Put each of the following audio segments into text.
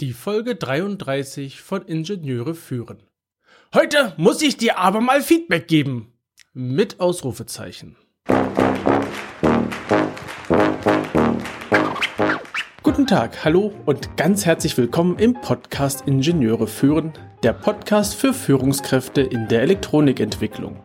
Die Folge 33 von Ingenieure führen. Heute muss ich dir aber mal Feedback geben. Mit Ausrufezeichen. Guten Tag, hallo und ganz herzlich willkommen im Podcast Ingenieure führen, der Podcast für Führungskräfte in der Elektronikentwicklung.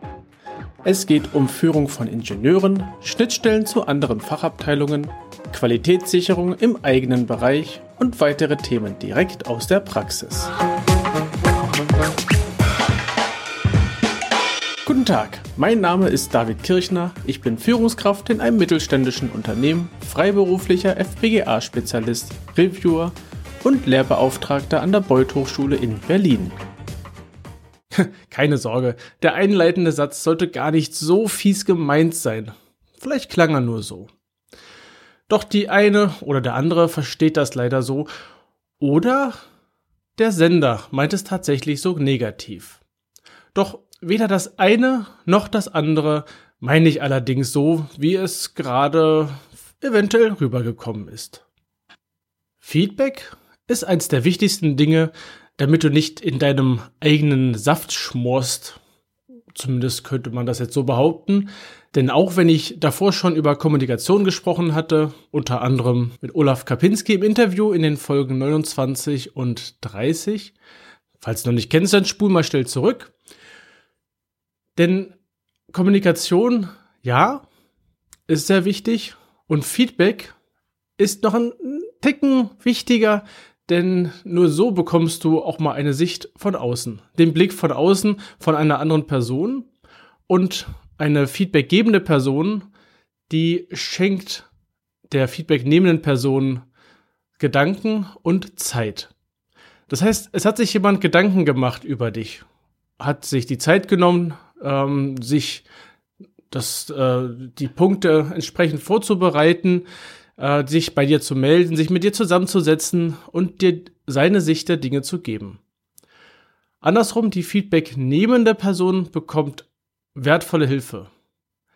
Es geht um Führung von Ingenieuren, Schnittstellen zu anderen Fachabteilungen, Qualitätssicherung im eigenen Bereich und weitere Themen direkt aus der Praxis. Guten Tag, mein Name ist David Kirchner, ich bin Führungskraft in einem mittelständischen Unternehmen, freiberuflicher FPGA-Spezialist, Reviewer und Lehrbeauftragter an der Beuth Hochschule in Berlin. Keine Sorge, der einleitende Satz sollte gar nicht so fies gemeint sein. Vielleicht klang er nur so. Doch die eine oder der andere versteht das leider so. Oder der Sender meint es tatsächlich so negativ. Doch weder das eine noch das andere meine ich allerdings so, wie es gerade eventuell rübergekommen ist. Feedback ist eins der wichtigsten Dinge, damit du nicht in deinem eigenen Saft schmorst. Zumindest könnte man das jetzt so behaupten. Denn auch wenn ich davor schon über Kommunikation gesprochen hatte, unter anderem mit Olaf Kapinski im Interview in den Folgen 29 und 30, falls du noch nicht kennst, dann spul mal schnell zurück. Denn Kommunikation, ja, ist sehr wichtig und Feedback ist noch ein Ticken wichtiger, denn nur so bekommst du auch mal eine Sicht von außen, den Blick von außen von einer anderen Person und eine feedbackgebende Person, die schenkt der feedbacknehmenden Person Gedanken und Zeit. Das heißt, es hat sich jemand Gedanken gemacht über dich, hat sich die Zeit genommen, ähm, sich das, äh, die Punkte entsprechend vorzubereiten, äh, sich bei dir zu melden, sich mit dir zusammenzusetzen und dir seine Sicht der Dinge zu geben. Andersrum, die Feedback nehmende Person bekommt wertvolle Hilfe.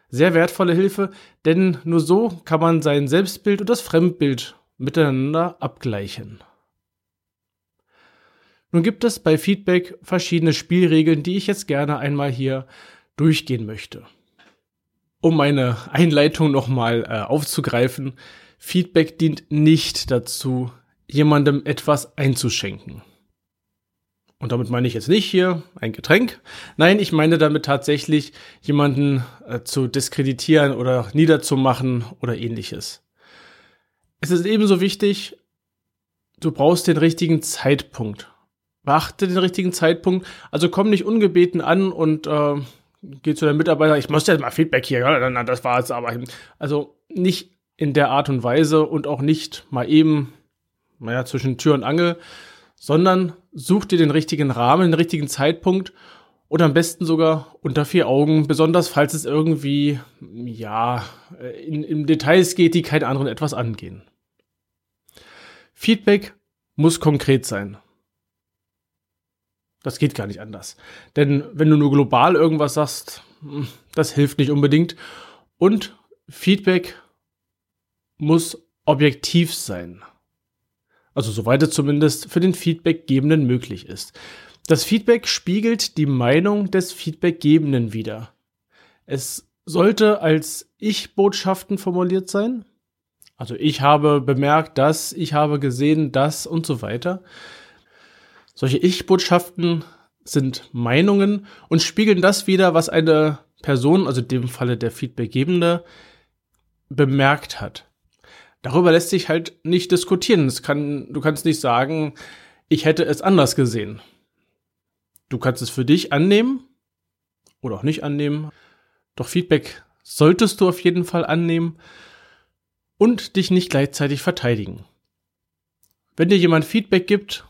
Sehr wertvolle Hilfe, denn nur so kann man sein Selbstbild und das Fremdbild miteinander abgleichen. Nun gibt es bei Feedback verschiedene Spielregeln, die ich jetzt gerne einmal hier durchgehen möchte. Um meine Einleitung nochmal äh, aufzugreifen, Feedback dient nicht dazu, jemandem etwas einzuschenken. Und damit meine ich jetzt nicht hier ein Getränk. Nein, ich meine damit tatsächlich jemanden äh, zu diskreditieren oder niederzumachen oder ähnliches. Es ist ebenso wichtig, du brauchst den richtigen Zeitpunkt. Beachte den richtigen Zeitpunkt. Also komm nicht ungebeten an und äh, geh zu deinem Mitarbeiter, ich muss jetzt mal Feedback hier, ja, das war es aber. Also nicht in der Art und Weise und auch nicht mal eben, naja, zwischen Tür und Angel, sondern such dir den richtigen Rahmen, den richtigen Zeitpunkt und am besten sogar unter vier Augen, besonders falls es irgendwie, ja, in, in Details geht, die keinen anderen etwas angehen. Feedback muss konkret sein. Das geht gar nicht anders. Denn wenn du nur global irgendwas sagst, hm, das hilft nicht unbedingt. Und Feedback muss objektiv sein. Also soweit es zumindest für den Feedbackgebenden möglich ist. Das Feedback spiegelt die Meinung des Feedbackgebenden wider. Es sollte als Ich-Botschaften formuliert sein. Also ich habe bemerkt, dass, ich habe gesehen, dass und so weiter. Solche Ich-Botschaften sind Meinungen und spiegeln das wider, was eine Person, also in dem Falle der Feedbackgebende, bemerkt hat darüber lässt sich halt nicht diskutieren. Kann, du kannst nicht sagen, ich hätte es anders gesehen. Du kannst es für dich annehmen oder auch nicht annehmen. Doch Feedback solltest du auf jeden Fall annehmen und dich nicht gleichzeitig verteidigen. Wenn dir jemand Feedback gibt,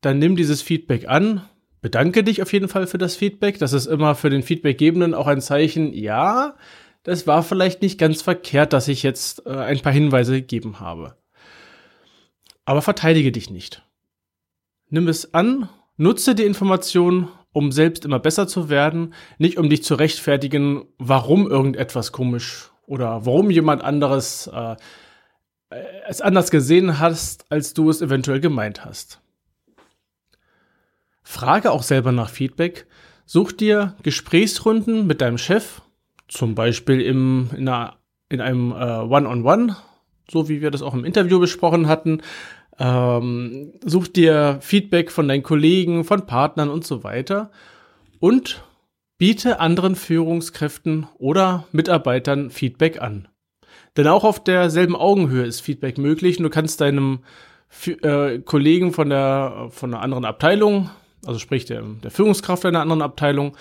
dann nimm dieses Feedback an, bedanke dich auf jeden Fall für das Feedback. Das ist immer für den Feedbackgebenden auch ein Zeichen, ja, das war vielleicht nicht ganz verkehrt, dass ich jetzt äh, ein paar Hinweise gegeben habe. Aber verteidige dich nicht. Nimm es an, nutze die Information, um selbst immer besser zu werden, nicht um dich zu rechtfertigen, warum irgendetwas komisch oder warum jemand anderes äh, äh, es anders gesehen hast, als du es eventuell gemeint hast. Frage auch selber nach Feedback. Such dir Gesprächsrunden mit deinem Chef, zum Beispiel im, in, einer, in einem äh, One-on-One, -on -One, so wie wir das auch im Interview besprochen hatten. Ähm, such dir Feedback von deinen Kollegen, von Partnern und so weiter. Und biete anderen Führungskräften oder Mitarbeitern Feedback an. Denn auch auf derselben Augenhöhe ist Feedback möglich und du kannst deinem äh, Kollegen von der, von einer anderen Abteilung, also sprich der, der Führungskraft einer anderen Abteilung,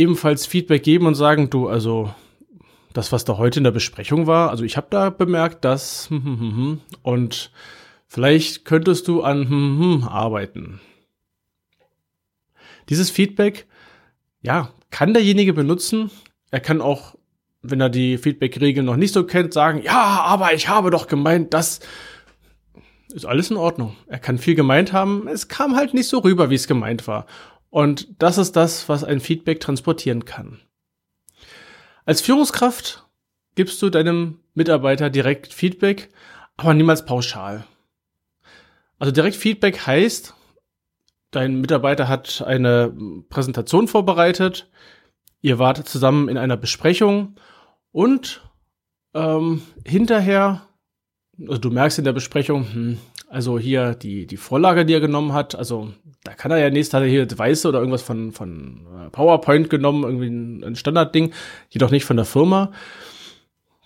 ebenfalls Feedback geben und sagen, du, also das, was da heute in der Besprechung war, also ich habe da bemerkt, dass und vielleicht könntest du an arbeiten. Dieses Feedback ja, kann derjenige benutzen. Er kann auch, wenn er die Feedback-Regeln noch nicht so kennt, sagen, ja, aber ich habe doch gemeint, das ist alles in Ordnung. Er kann viel gemeint haben. Es kam halt nicht so rüber, wie es gemeint war. Und das ist das, was ein Feedback transportieren kann. Als Führungskraft gibst du deinem Mitarbeiter direkt Feedback, aber niemals pauschal. Also direkt Feedback heißt, dein Mitarbeiter hat eine Präsentation vorbereitet, ihr wart zusammen in einer Besprechung und ähm, hinterher, also du merkst in der Besprechung, hm, also hier die, die Vorlage, die er genommen hat, also da kann er ja nächstes hat er hier Weiße oder irgendwas von, von äh, PowerPoint genommen, irgendwie ein, ein Standardding, jedoch nicht von der Firma.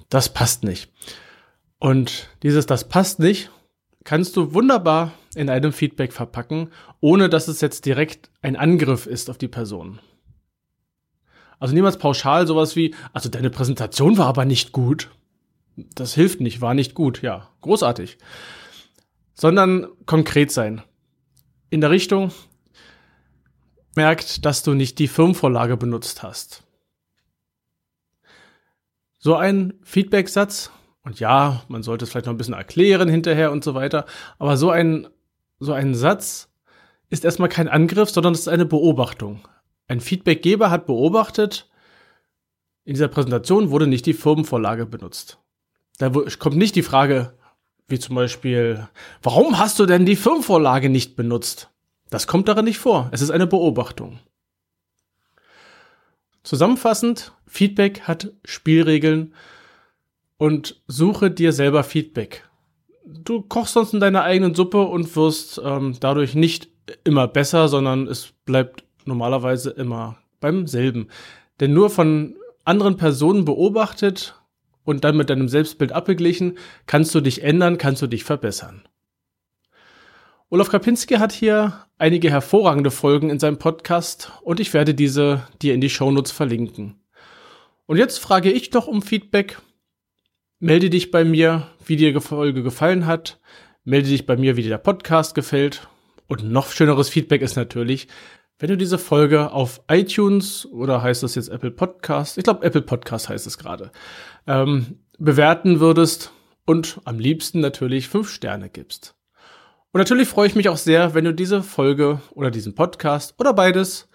Das passt nicht. Und dieses, das passt nicht, kannst du wunderbar in einem Feedback verpacken, ohne dass es jetzt direkt ein Angriff ist auf die Person. Also niemals pauschal sowas wie, also deine Präsentation war aber nicht gut. Das hilft nicht, war nicht gut, ja, großartig. Sondern konkret sein. In der Richtung, merkt, dass du nicht die Firmenvorlage benutzt hast. So ein Feedback-Satz, und ja, man sollte es vielleicht noch ein bisschen erklären hinterher und so weiter, aber so ein so ein Satz ist erstmal kein Angriff, sondern es ist eine Beobachtung. Ein Feedbackgeber hat beobachtet, in dieser Präsentation wurde nicht die Firmenvorlage benutzt. Da kommt nicht die Frage, wie zum Beispiel, warum hast du denn die Firmenvorlage nicht benutzt? Das kommt darin nicht vor. Es ist eine Beobachtung. Zusammenfassend, Feedback hat Spielregeln und suche dir selber Feedback du kochst sonst in deiner eigenen Suppe und wirst ähm, dadurch nicht immer besser, sondern es bleibt normalerweise immer beim selben. Denn nur von anderen Personen beobachtet und dann mit deinem Selbstbild abgeglichen, kannst du dich ändern, kannst du dich verbessern. Olaf Kapinski hat hier einige hervorragende Folgen in seinem Podcast und ich werde diese dir in die Shownotes verlinken. Und jetzt frage ich doch um Feedback. Melde dich bei mir, wie dir die Folge gefallen hat. Melde dich bei mir, wie dir der Podcast gefällt. Und noch schöneres Feedback ist natürlich, wenn du diese Folge auf iTunes oder heißt das jetzt Apple Podcast, ich glaube Apple Podcast heißt es gerade, ähm, bewerten würdest und am liebsten natürlich fünf Sterne gibst. Und natürlich freue ich mich auch sehr, wenn du diese Folge oder diesen Podcast oder beides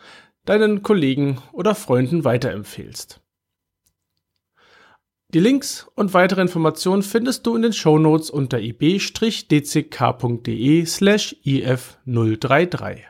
deinen Kollegen oder Freunden weiterempfehlst. Die Links und weitere Informationen findest du in den Shownotes unter ib-dck.de slash if033.